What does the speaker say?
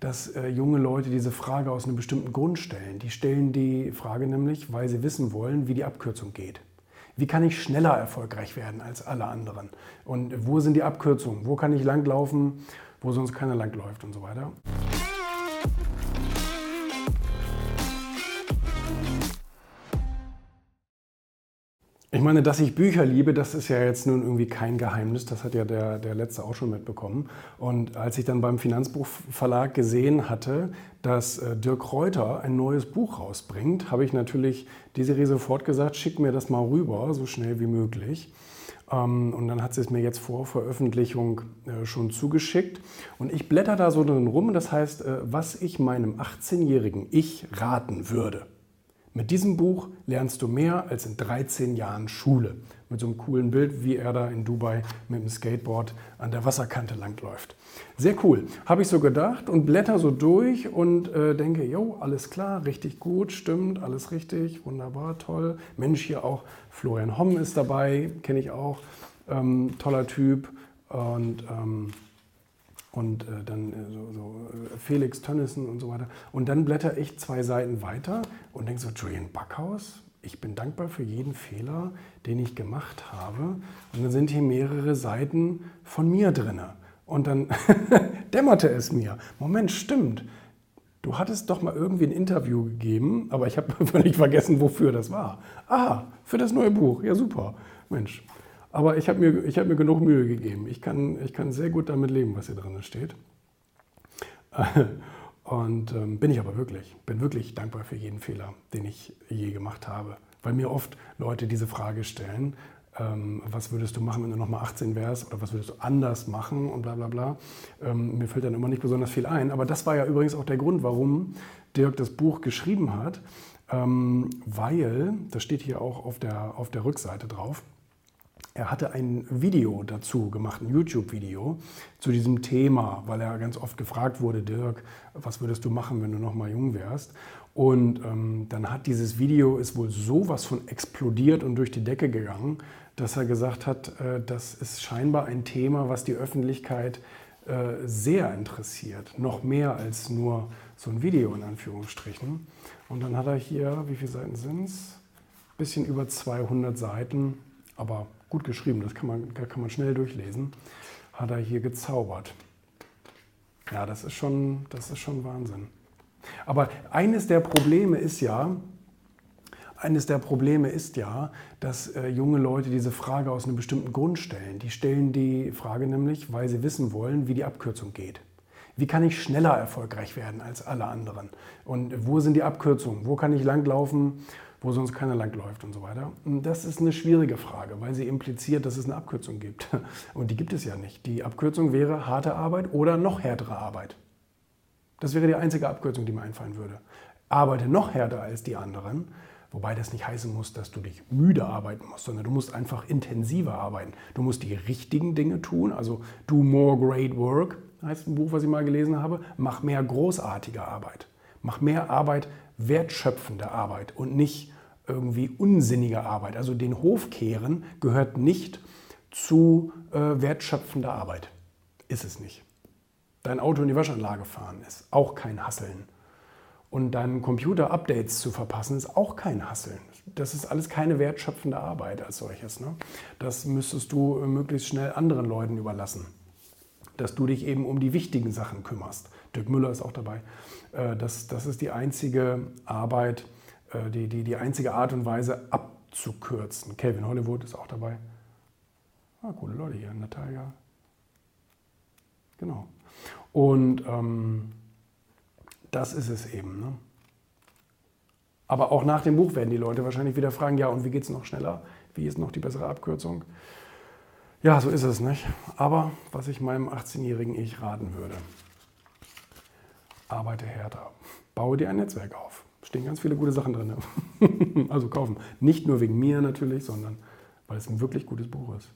dass äh, junge Leute diese Frage aus einem bestimmten Grund stellen. Die stellen die Frage nämlich, weil sie wissen wollen, wie die Abkürzung geht. Wie kann ich schneller erfolgreich werden als alle anderen? Und wo sind die Abkürzungen? Wo kann ich langlaufen, wo sonst keiner langläuft und so weiter? Ich meine, dass ich Bücher liebe, das ist ja jetzt nun irgendwie kein Geheimnis. Das hat ja der, der Letzte auch schon mitbekommen. Und als ich dann beim Finanzbuchverlag gesehen hatte, dass äh, Dirk Reuter ein neues Buch rausbringt, habe ich natürlich diese Serie sofort gesagt, schick mir das mal rüber, so schnell wie möglich. Ähm, und dann hat sie es mir jetzt vor Veröffentlichung äh, schon zugeschickt. Und ich blätter da so drin rum. Das heißt, äh, was ich meinem 18-jährigen Ich raten würde. Mit diesem Buch lernst du mehr als in 13 Jahren Schule. Mit so einem coolen Bild, wie er da in Dubai mit dem Skateboard an der Wasserkante langläuft. Sehr cool. Habe ich so gedacht und blätter so durch und äh, denke, jo, alles klar, richtig gut, stimmt, alles richtig, wunderbar, toll. Mensch, hier auch Florian Homm ist dabei, kenne ich auch. Ähm, toller Typ. Und ähm, und äh, dann äh, so, so äh, Felix Tönnissen und so weiter. Und dann blätter ich zwei Seiten weiter und denke so, Julian Backhaus, ich bin dankbar für jeden Fehler, den ich gemacht habe. Und dann sind hier mehrere Seiten von mir drin. Und dann dämmerte es mir. Moment, stimmt. Du hattest doch mal irgendwie ein Interview gegeben, aber ich habe völlig vergessen, wofür das war. Ah, für das neue Buch. Ja, super. Mensch, aber ich habe mir, hab mir genug Mühe gegeben. Ich kann, ich kann sehr gut damit leben, was hier drin steht. Und ähm, bin ich aber wirklich. Bin wirklich dankbar für jeden Fehler, den ich je gemacht habe. Weil mir oft Leute diese Frage stellen, ähm, was würdest du machen, wenn du nochmal 18 wärst oder was würdest du anders machen und bla bla bla. Ähm, mir fällt dann immer nicht besonders viel ein. Aber das war ja übrigens auch der Grund, warum Dirk das Buch geschrieben hat. Ähm, weil, das steht hier auch auf der, auf der Rückseite drauf, er hatte ein Video dazu gemacht, ein YouTube-Video zu diesem Thema, weil er ganz oft gefragt wurde, Dirk, was würdest du machen, wenn du noch mal jung wärst? Und ähm, dann hat dieses Video ist wohl sowas von explodiert und durch die Decke gegangen, dass er gesagt hat, äh, das ist scheinbar ein Thema, was die Öffentlichkeit äh, sehr interessiert, noch mehr als nur so ein Video in Anführungsstrichen. Und dann hat er hier, wie viele Seiten sind es? Bisschen über 200 Seiten, aber gut geschrieben, das kann man, kann man schnell durchlesen, hat er hier gezaubert. Ja, das ist schon, das ist schon Wahnsinn. Aber eines der Probleme ist ja, eines der Probleme ist ja, dass äh, junge Leute diese Frage aus einem bestimmten Grund stellen. Die stellen die Frage nämlich, weil sie wissen wollen, wie die Abkürzung geht. Wie kann ich schneller erfolgreich werden als alle anderen? Und wo sind die Abkürzungen? Wo kann ich langlaufen? Wo sonst keiner langläuft und so weiter. Das ist eine schwierige Frage, weil sie impliziert, dass es eine Abkürzung gibt. Und die gibt es ja nicht. Die Abkürzung wäre harte Arbeit oder noch härtere Arbeit. Das wäre die einzige Abkürzung, die mir einfallen würde. Arbeite noch härter als die anderen, wobei das nicht heißen muss, dass du dich müde arbeiten musst, sondern du musst einfach intensiver arbeiten. Du musst die richtigen Dinge tun, also do more great work, heißt ein Buch, was ich mal gelesen habe, mach mehr großartige Arbeit. Mach mehr Arbeit, wertschöpfende Arbeit und nicht irgendwie unsinnige Arbeit. Also den Hof kehren gehört nicht zu äh, wertschöpfender Arbeit. Ist es nicht. Dein Auto in die Waschanlage fahren ist auch kein Hasseln. Und deinem Computer Updates zu verpassen ist auch kein Hasseln. Das ist alles keine wertschöpfende Arbeit als solches. Ne? Das müsstest du äh, möglichst schnell anderen Leuten überlassen. Dass du dich eben um die wichtigen Sachen kümmerst. Dirk Müller ist auch dabei. Äh, das, das ist die einzige Arbeit, äh, die, die, die einzige Art und Weise abzukürzen. Calvin Hollywood ist auch dabei. Ah, coole Leute hier. Natalia. Genau. Und ähm, das ist es eben. Ne? Aber auch nach dem Buch werden die Leute wahrscheinlich wieder fragen, ja, und wie geht es noch schneller? Wie ist noch die bessere Abkürzung? Ja, so ist es nicht. Aber was ich meinem 18-jährigen Ich raten würde, arbeite härter. Baue dir ein Netzwerk auf. Stehen ganz viele gute Sachen drin. also kaufen. Nicht nur wegen mir natürlich, sondern weil es ein wirklich gutes Buch ist.